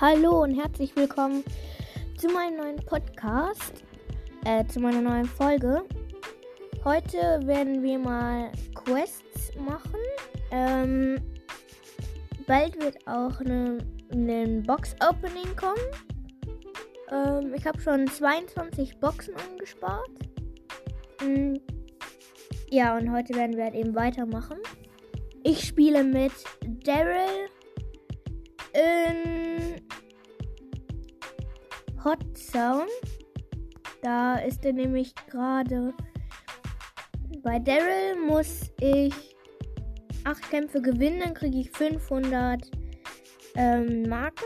Hallo und herzlich willkommen zu meinem neuen Podcast, äh, zu meiner neuen Folge. Heute werden wir mal Quests machen. Ähm, bald wird auch ein ne, Box-Opening kommen. Ähm, ich habe schon 22 Boxen angespart. Mhm. Ja, und heute werden wir halt eben weitermachen. Ich spiele mit Daryl in Hot Zone. Da ist er nämlich gerade. Bei Daryl muss ich acht Kämpfe gewinnen, dann kriege ich 500 ähm, Marken.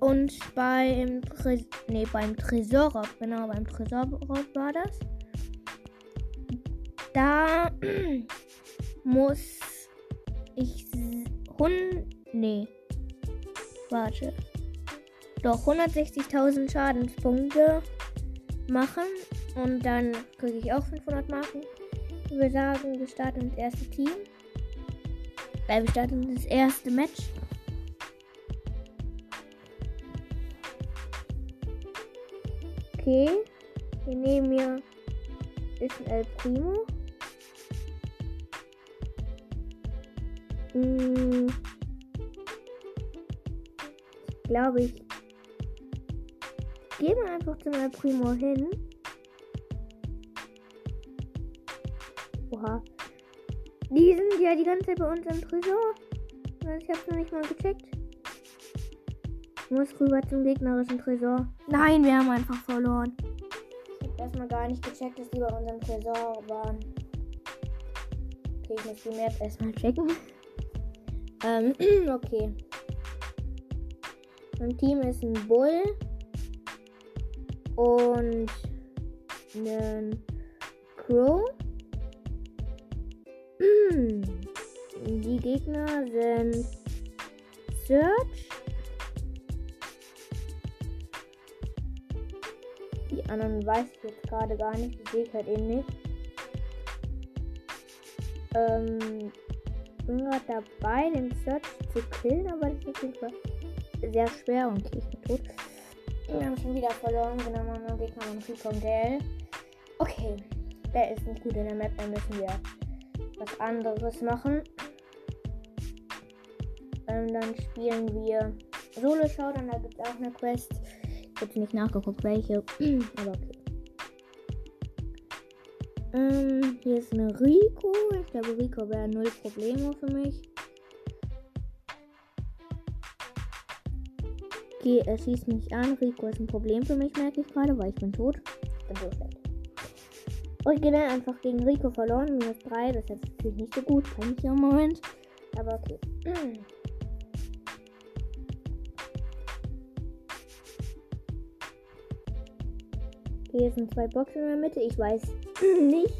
Und beim, Tre nee, beim Tresorraub, genau, beim Tresorraub war das. Da muss ich 100, nee, warte, doch 160.000 Schadenspunkte machen und dann kriege ich auch 500 Marken. Wir sagen, wir starten das erste Team. Äh, wir starten das erste Match. Okay, wir nehmen hier ist ein El Primo. Hm. Ich glaube, ich gehe mal einfach zum El Primo hin. Oha. Die sind ja die ganze Zeit bei uns im Tresor. Ich hab's noch nicht mal gecheckt. Ich muss rüber zum gegnerischen Tresor. Nein, wir haben einfach verloren. Ich hab erstmal gar nicht gecheckt, dass die bei unserem Tresor waren. Okay, ich muss die Map erstmal checken. ähm, okay. Mein Team ist ein Bull und ein Crow. Die Gegner sind Search. Die anderen weiß ich jetzt gerade gar nicht. Die sehe ich halt eben nicht. Ähm, bin gerade dabei, den Search zu killen, aber das ist auf jeden Fall sehr schwer und ich bin tot. Wir haben schon wieder verloren. Genau, mein Gegner war Rico und Gale. Okay, der ist nicht gut in der Map, dann müssen wir was anderes machen. Ähm, dann spielen wir Solo Showdown, da gibt es auch eine Quest. Ich habe nicht nachgeguckt, welche, aber okay. Ähm, hier ist eine Rico. Ich glaube, Rico wäre null Probleme für mich. Okay, er schießt mich an. Rico ist ein Problem für mich, merke ich gerade, weil ich bin tot. Bin so schlecht. Originell einfach gegen Rico verloren. Minus 3. Das ist jetzt natürlich nicht so gut. Kann ich ja im Moment. Aber okay. Hier sind zwei Boxen in der Mitte. Ich weiß nicht,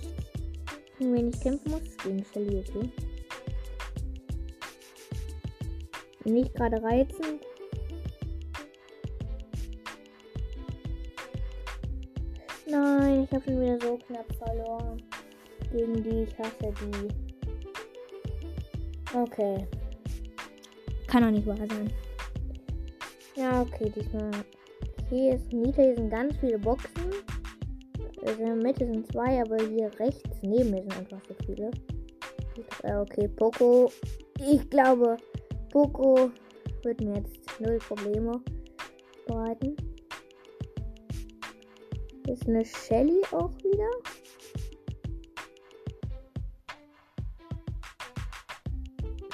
gegen wen ich kämpfen muss. Gegen Shelly, okay. Nicht gerade reizend. Nein, ich habe schon wieder so knapp verloren. Gegen die, ich hasse die. Okay. Kann doch nicht wahr sein. Ja, okay, diesmal. Hier ist Nita, hier sind ganz viele Boxen. Also in der Mitte sind zwei, aber hier rechts neben mir sind einfach so viele. Okay, Poco. Ich glaube, Poco wird mir jetzt null Probleme bereiten. Ist eine Shelly auch wieder.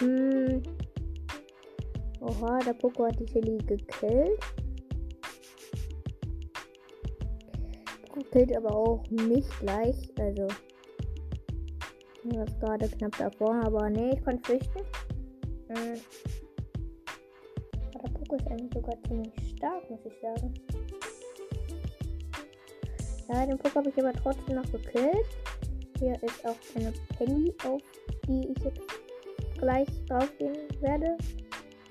Hm. Oha, der Poco hat die Shelly gekillt. Poco killt aber auch mich gleich. Also. Ich war gerade knapp davor, aber nee, ich konnte flüchten. Hm. Der Poco ist eigentlich sogar ziemlich stark, muss ich sagen. Ja, den Poco habe ich aber trotzdem noch gekillt. Hier ist auch eine Penny, auf die ich jetzt gleich draufgehen werde.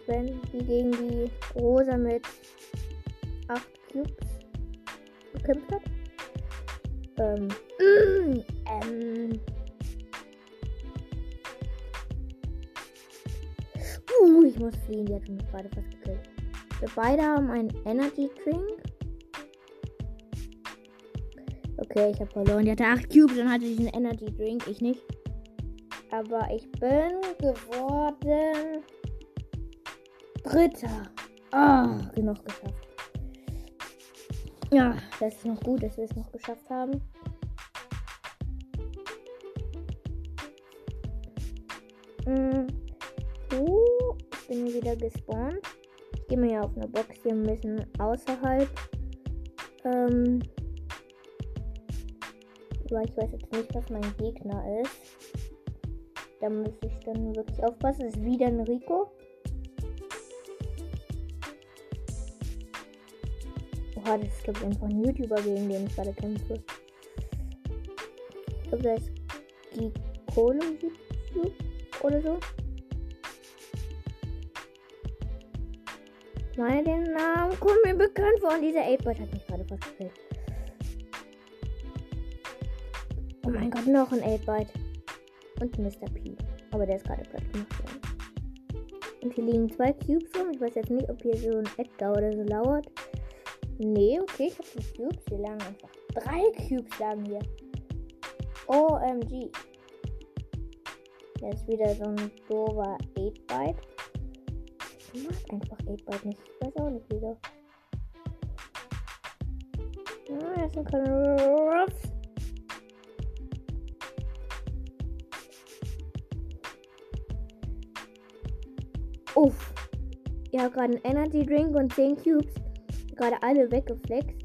Wenn die gegen die Rosa mit 8 Cubes gekämpft hat. Ähm. ähm. Uh, ich muss fliehen, die hat mich gerade fast gekillt. Wir beide haben einen Energy Drink. Okay, ich habe verloren. Die hatte 8 Cubes und hatte diesen Energy Drink. Ich nicht. Aber ich bin geworden. Dritter. Ah, oh, genug geschafft. Ja, das ist noch gut, dass wir es noch geschafft haben. Mm. Uh, ich bin wieder gespawnt. Ich gehe mir ja auf eine Box hier ein bisschen außerhalb. Ähm, weil ich weiß jetzt nicht, was mein Gegner ist. Da muss ich dann wirklich aufpassen. Das ist wieder ein Rico. Oha, das ist glaube ich einfach ein YouTuber, gegen den ich gerade kämpfe. Ich glaube, der ist Gicolo YouTube oder so. Ich meine, Namen kommt mir bekannt vor und dieser 8-Bot hat mich gerade fast gefällt. Oh mein Gott, noch ein 8-Byte. Und Mr. P. Aber der ist gerade platt gemacht worden. Und hier liegen zwei Cubes rum. Ich weiß jetzt nicht, ob hier so ein Edgar oder so lauert. Nee, okay, ich habe die Cubes. Hier lagen einfach drei Cubes lagen hier. OMG. Ist wieder so ein doofer 8-Byte. Ich mag einfach 8-Byte nicht. Ich weiß auch nicht wieso. Ah, das ist ein Ruffs. Uff. Ich habe gerade einen Energy Drink und 10 Cubes. Gerade alle weggeflext.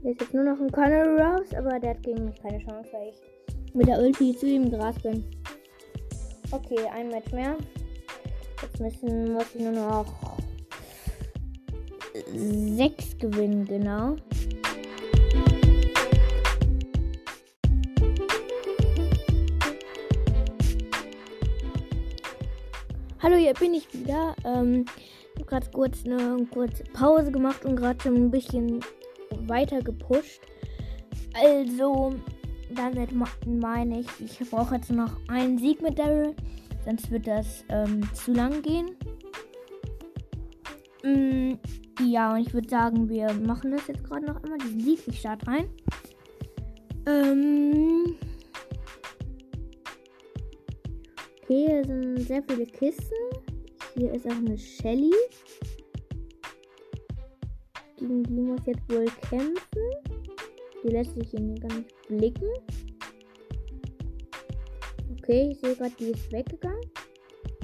Hier ist jetzt nur noch ein Conor raus, aber der hat gegen mich keine Chance, weil ich mit der Ulti zu ihm Gras bin. Okay, ein Match mehr. Jetzt müssen, muss ich nur noch 6 gewinnen, genau. Hallo, hier bin ich wieder. Ähm, ich habe gerade kurz eine kurze Pause gemacht und gerade schon ein bisschen weiter gepusht. Also, damit meine ich, ich brauche jetzt noch einen Sieg mit Daryl, sonst wird das ähm, zu lang gehen. Mm, ja, und ich würde sagen, wir machen das jetzt gerade noch einmal, diesen Sieg. Ich starte rein. Ähm. Okay, hier sind sehr viele Kisten. Hier ist auch eine Shelly. Gegen die muss jetzt wohl kämpfen. Die lässt sich hier gar nicht blicken. Okay, ich sehe gerade, die ist weggegangen.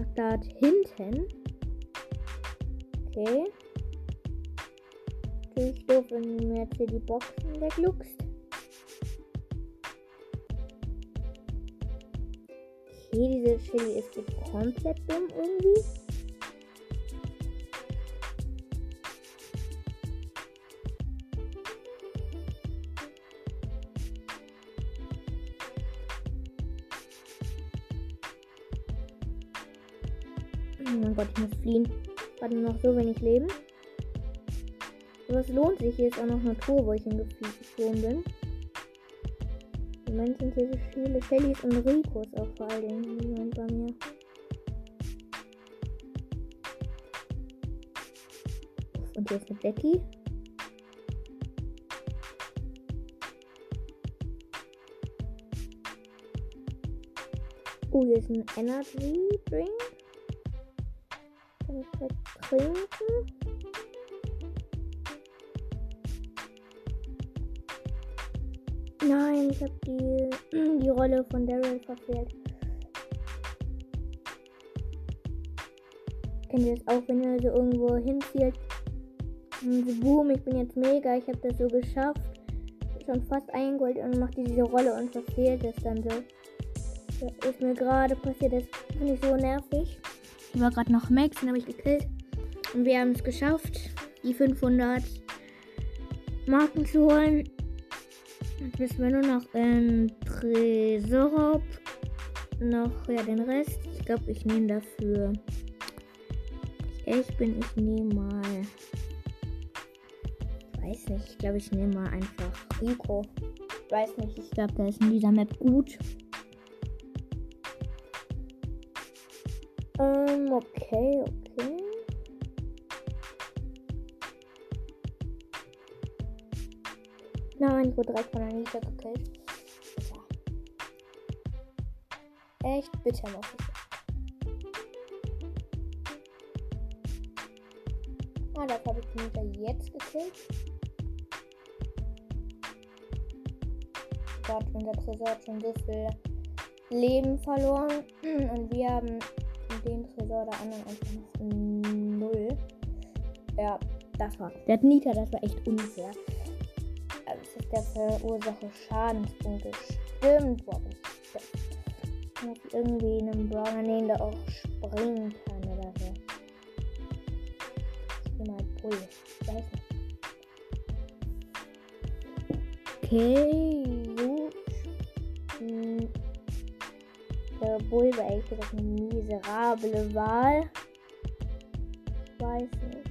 Ach, da hinten. Okay. Natürlich doof, wenn mir jetzt hier die Boxen wegluckst. Okay, diese Chili ist komplett dumm irgendwie. Oh mein Gott, ich muss fliehen. Warte noch so wenig Leben. Aber es lohnt sich. Hier ist auch noch eine Tour, wo ich hingeflogen bin. Moment sind hier so viele Shellys und Ricos auch vor allen Dingen bei mir. Und hier ist eine Becky. Oh, hier ist ein Energy Drink. Kann ich direkt trinken. Nein, ich habe die, die Rolle von Daryl verfehlt. Kennt ihr das auch, wenn ihr so irgendwo hinzielt? Und boom, ich bin jetzt mega, ich habe das so geschafft. Schon fast eingeholt und macht diese Rolle und verfehlt es dann so. Das ist mir gerade passiert, das finde ich so nervig. Ich war gerade noch Max, den habe ich gekillt. Und wir haben es geschafft, die 500 Marken zu holen. Jetzt müssen wir nur noch in Tresorraub noch ja, den Rest. Ich glaube, ich nehme dafür. Ich bin, ich nehme mal. Weiß nicht, ich glaube, ich nehme mal einfach Rico. Weiß nicht, ich glaube, der ist in dieser Map gut. Ähm, okay, okay. Ich wurde direkt von Anita gekillt. Echt bitter, sagen. Ah, das habe ich Anita jetzt gekillt. Gott, unser Tresor hat schon so viel Leben verloren. Und wir haben den Tresor der anderen einfach noch null. Ja, das war. Der hat Nita, das war echt unfair. Der verursache Schadenspunkte. Stimmt, wo hab ich irgendwie einen Brawler nehmen, der auch springen kann oder so. Ich geh mal Bull. Ich weiß nicht. Okay, gut. Hm. Der Bull war gesagt eine miserable Wahl. Ich weiß nicht.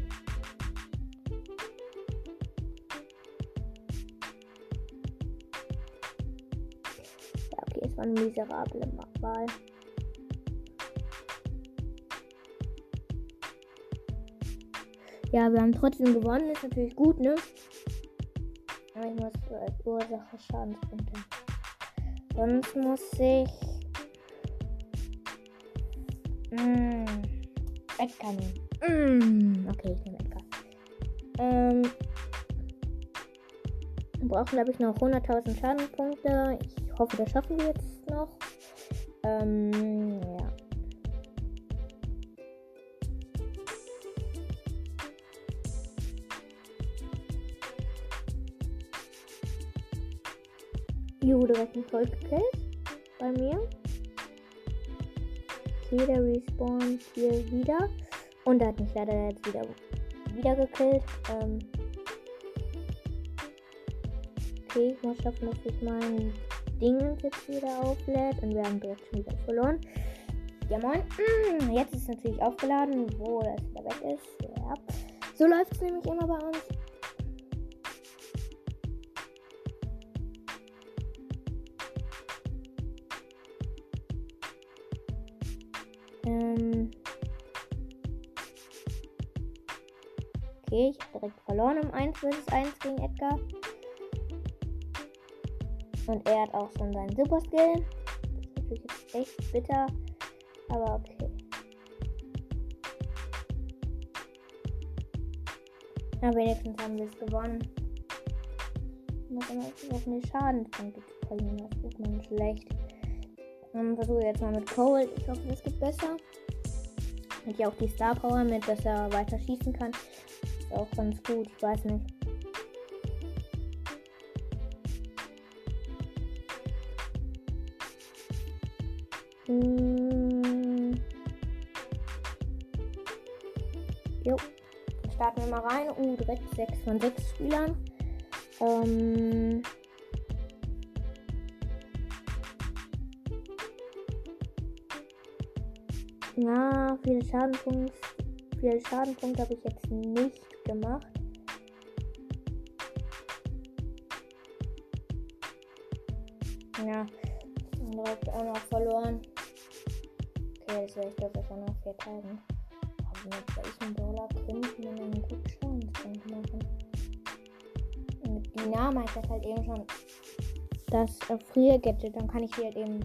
Eine miserable Wahl. Ja, wir haben trotzdem gewonnen, ist natürlich gut, ne? Aber ich muss als Ursache Schadenspunkte. Sonst muss ich. Mm, Edgar nehmen. Mm, okay, ich nehme Edgar. Ähm. Wir brauchen, glaube ich, noch 100.000 Schadenspunkte. Ich hoffe, das schaffen wir jetzt noch. Ähm, ja. Juhu, direkt ein Volk gekillt. Bei mir. Okay, der respawnt hier wieder. Und er hat mich leider jetzt wieder, wieder gekillt. Ähm okay, ich muss schaffen, dass sich mein Ding jetzt wieder auflädt. Und wir haben direkt schon wieder verloren. Ja moin. Jetzt ist es natürlich aufgeladen, wo das wieder weg ist. Ja. So läuft es nämlich immer bei uns. Ähm okay, ich habe direkt verloren im 1 vs 1 gegen Edgar. Und er hat auch schon seinen Super Skill. Das ist natürlich jetzt echt bitter. Aber okay. Na, wenigstens haben wir es gewonnen. Muss immer auf eine Schadenspunkte zu verlieren. Das tut man schlecht. Dann versuche ich jetzt mal mit Cole. Ich hoffe, das geht besser. Hat ja auch die Star Power mit, dass er weiter schießen kann. Ist auch ganz gut. Ich weiß nicht. Hm. Jo. Starten wir mal rein. Uh, direkt 6 von 6 Spielern. Ähm. Na, viele Schadenpunkte, viele Schadenpunkte habe ich jetzt nicht gemacht. Ja, direkt auch noch verloren. Okay, das wäre ich glaube ich vier Tagen. Aber mit welchem Brawler könnte man einen guten Schadenspunkt machen? Mit Dynamite das halt eben schon das äh, Frier-Gadget. Dann kann ich hier halt eben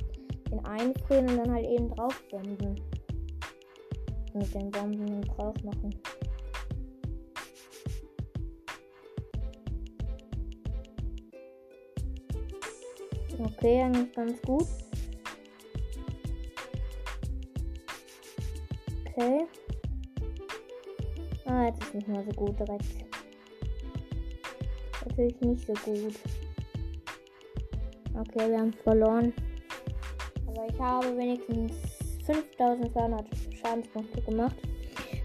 den einfrieren und dann halt eben drauf bomben mit den Bomben drauf machen. Okay, eigentlich ganz gut. Okay. Ah, jetzt ist nicht mehr so gut direkt. Natürlich nicht so gut. Okay, wir haben verloren. Aber ich habe wenigstens 5200 Schadenspunkte gemacht.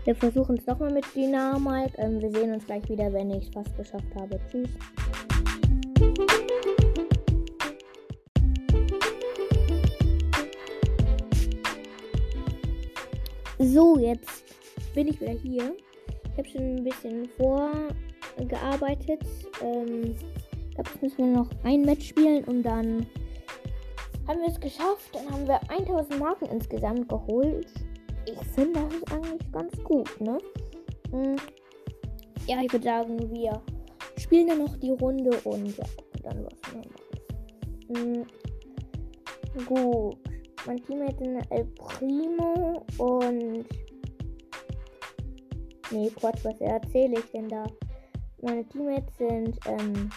Wir versuchen es nochmal mit Dynamite. Ähm, wir sehen uns gleich wieder, wenn ich es fast geschafft habe. Tschüss. So, jetzt bin ich wieder hier. Ich habe schon ein bisschen vorgearbeitet. Ähm, jetzt müssen wir noch ein Match spielen und dann haben wir es geschafft. Dann haben wir 1000 Marken insgesamt geholt. Ich finde, das ist eigentlich ganz gut, ne? Ja, ich würde sagen, wir spielen dann noch die Runde und ja, dann was wir machen. Gut. Mein Teammate ist El Primo und. Nee, Quatsch, was erzähle ich denn da? Meine Teammates sind, ähm.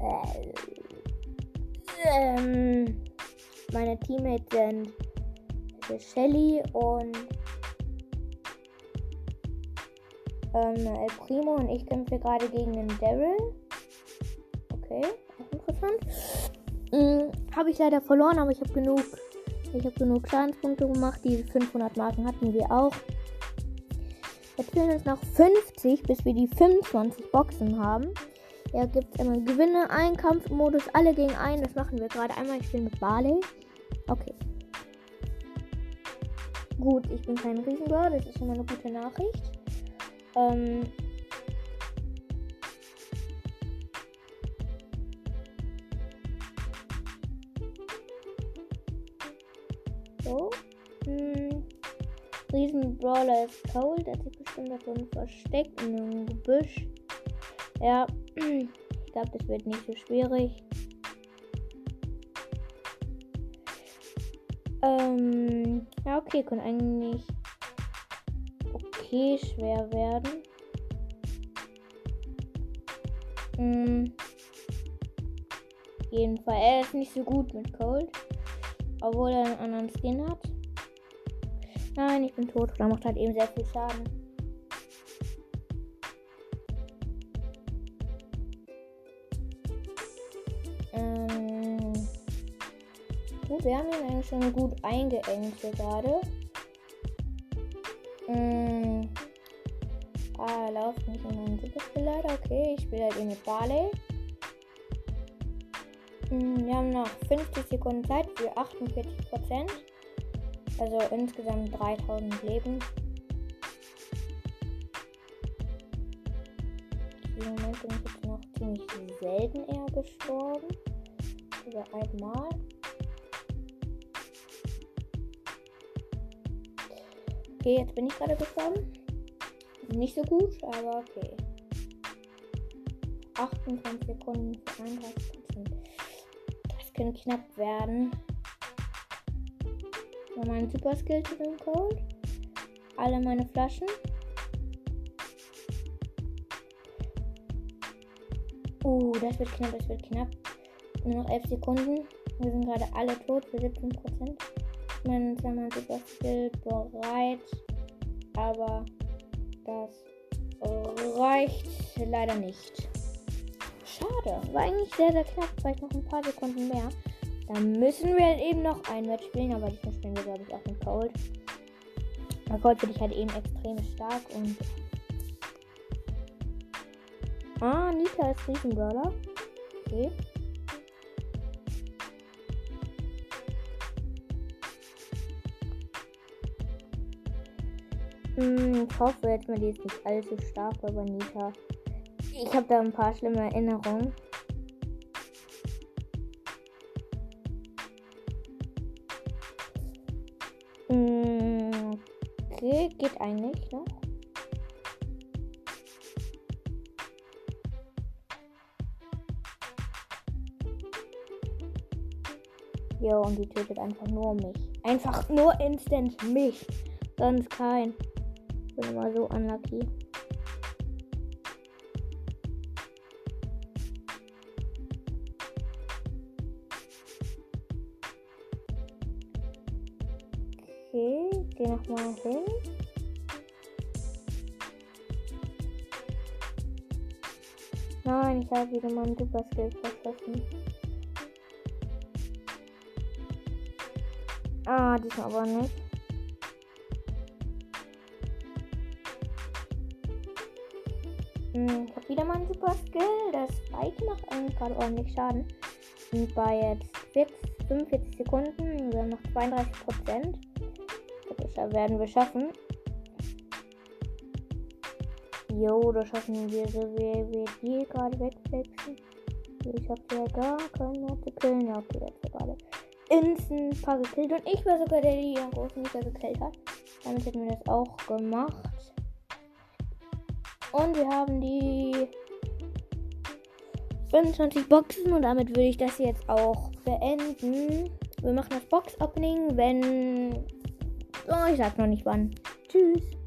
Äh, ähm meine Teammates sind Shelly und ähm, El Primo und ich kämpfe gerade gegen den Daryl. Okay, auch interessant. Habe ich leider verloren, aber ich habe genug. Ich habe genug Schadenspunkte gemacht. Die 500 Marken hatten wir auch. Jetzt fehlen uns noch 50, bis wir die 25 Boxen haben. Ja, gibt immer Gewinne, ein Kampfmodus, alle gegen einen. Das machen wir gerade einmal. Ich spiele mit Barley. Okay. Gut, ich bin kein Riesengirl, das ist schon mal eine gute Nachricht. Ähm. Riesenbrawler ist cold, der sich bestimmt davon versteckt in einem Gebüsch. Ja, ich glaube, das wird nicht so schwierig. Ähm, ja, okay, kann eigentlich okay schwer werden. Hm. Jeden Fall, er ist nicht so gut mit Cold. Obwohl er einen anderen Skin hat. Nein, ich bin tot. Da macht halt eben sehr viel Schaden. wir haben ihn eigentlich schon gut eingeengt hier gerade. Mm. Ah, er läuft nicht in meinen Superspiel leider. Okay, ich spiele halt eben mit Barley. Mm, wir haben noch 50 Sekunden Zeit für 48%. Also insgesamt 3000 Leben. Im Moment bin ich jetzt noch ziemlich selten eher gestorben. Über einmal. Okay, jetzt bin ich gerade gestorben. Nicht so gut, aber okay. 28 Sekunden für 31 Prozent. Das könnte knapp werden. Mein Super Skill drin Code. Alle meine Flaschen. Uh, das wird knapp, das wird knapp. Nur noch 11 Sekunden. Wir sind gerade alle tot für 17 Prozent mein zweimal Super Skill bereit, aber das reicht leider nicht. Schade, war eigentlich sehr, sehr knapp, vielleicht noch ein paar Sekunden mehr. Dann müssen wir halt eben noch ein Match spielen, aber diesmal spielen wir, glaube ich, auch mit Cold. Bei Cold bin ich halt eben extrem stark und. Ah, Nita ist Riesenbrawler. Okay. Hm, ich hoffe jetzt mal, die ist nicht allzu stark bei Bonita. Ich habe da ein paar schlimme Erinnerungen. Geht eigentlich noch. Jo, und die tötet einfach nur mich. Einfach nur instant mich. Sonst kein bin immer so unlucky. Okay, geh nochmal hin. Wieder meinen Super Skill verschossen. Ah, diesmal aber nicht. Hm, ich habe wieder mal einen Super Skill. Das Spike macht eigentlich gerade ordentlich Schaden. Und bei jetzt 40, 45 Sekunden, wir haben noch 32 Prozent. Das werden wir schaffen. Jo, das schaffen wir so, wie wir die gerade wegwechseln. Ich habe ja gar keine zu killen. Okay, jetzt gerade instant paar gekillt. Und ich war sogar der, der die großen Mieter gekillt hat. Damit hätten wir das auch gemacht. Und wir haben die 25 Boxen und damit würde ich das jetzt auch beenden. Wir machen das Box-Opening, wenn. Oh, ich sag noch nicht wann. Tschüss.